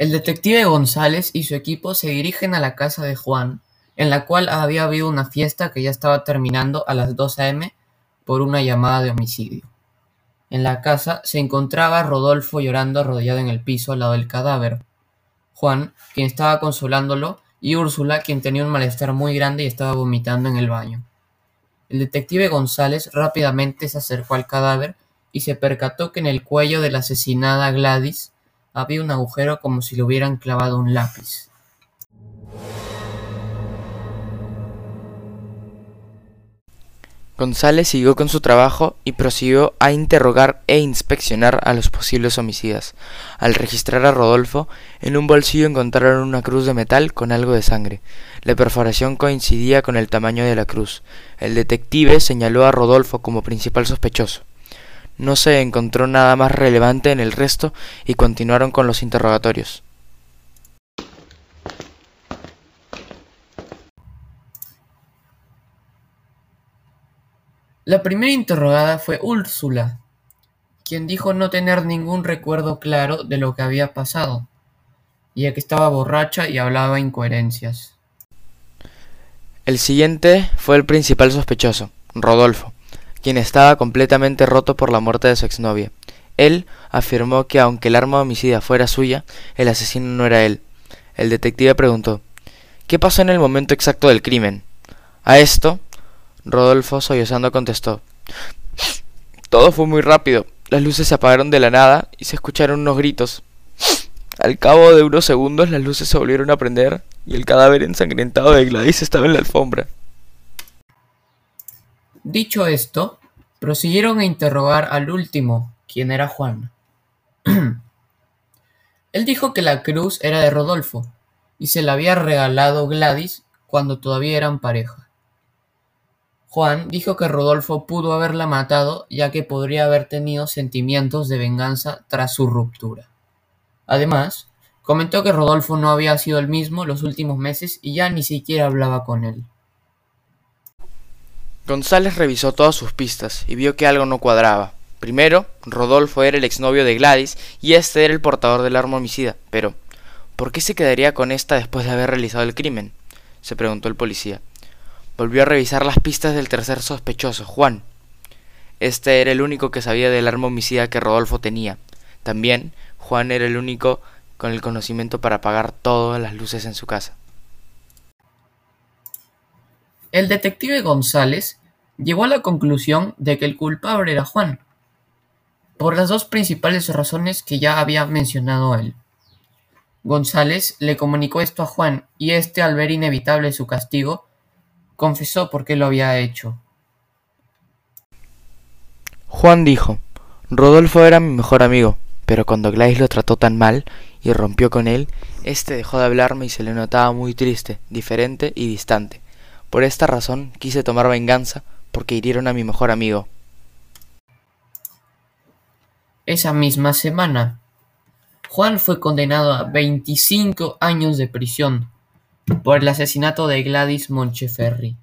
El detective González y su equipo se dirigen a la casa de Juan, en la cual había habido una fiesta que ya estaba terminando a las 2 a.m. por una llamada de homicidio. En la casa se encontraba Rodolfo llorando arrodillado en el piso al lado del cadáver. Juan, quien estaba consolándolo, y Úrsula, quien tenía un malestar muy grande y estaba vomitando en el baño. El detective González rápidamente se acercó al cadáver y se percató que en el cuello de la asesinada Gladys había un agujero como si le hubieran clavado un lápiz. González siguió con su trabajo y prosiguió a interrogar e inspeccionar a los posibles homicidas. Al registrar a Rodolfo, en un bolsillo encontraron una cruz de metal con algo de sangre. La perforación coincidía con el tamaño de la cruz. El detective señaló a Rodolfo como principal sospechoso. No se encontró nada más relevante en el resto y continuaron con los interrogatorios. La primera interrogada fue Úrsula, quien dijo no tener ningún recuerdo claro de lo que había pasado, ya que estaba borracha y hablaba incoherencias. El siguiente fue el principal sospechoso, Rodolfo, quien estaba completamente roto por la muerte de su exnovia. Él afirmó que aunque el arma homicida fuera suya, el asesino no era él. El detective preguntó ¿Qué pasó en el momento exacto del crimen? A esto, Rodolfo sollozando contestó Todo fue muy rápido. Las luces se apagaron de la nada y se escucharon unos gritos. Al cabo de unos segundos las luces se volvieron a prender y el cadáver ensangrentado de Gladys estaba en la alfombra. Dicho esto, prosiguieron a interrogar al último, quien era Juan. Él dijo que la cruz era de Rodolfo y se la había regalado Gladys cuando todavía eran pareja. Juan dijo que Rodolfo pudo haberla matado ya que podría haber tenido sentimientos de venganza tras su ruptura. Además, comentó que Rodolfo no había sido el mismo los últimos meses y ya ni siquiera hablaba con él. González revisó todas sus pistas y vio que algo no cuadraba. Primero, Rodolfo era el exnovio de Gladys y este era el portador del arma homicida. Pero, ¿por qué se quedaría con esta después de haber realizado el crimen? se preguntó el policía. Volvió a revisar las pistas del tercer sospechoso, Juan. Este era el único que sabía del arma homicida que Rodolfo tenía. También, Juan era el único con el conocimiento para apagar todas las luces en su casa. El detective González llegó a la conclusión de que el culpable era Juan, por las dos principales razones que ya había mencionado él. González le comunicó esto a Juan y éste al ver inevitable su castigo confesó por qué lo había hecho. Juan dijo, Rodolfo era mi mejor amigo, pero cuando Gladys lo trató tan mal y rompió con él, éste dejó de hablarme y se le notaba muy triste, diferente y distante. Por esta razón quise tomar venganza porque hirieron a mi mejor amigo. Esa misma semana, Juan fue condenado a 25 años de prisión por el asesinato de Gladys Moncheferri.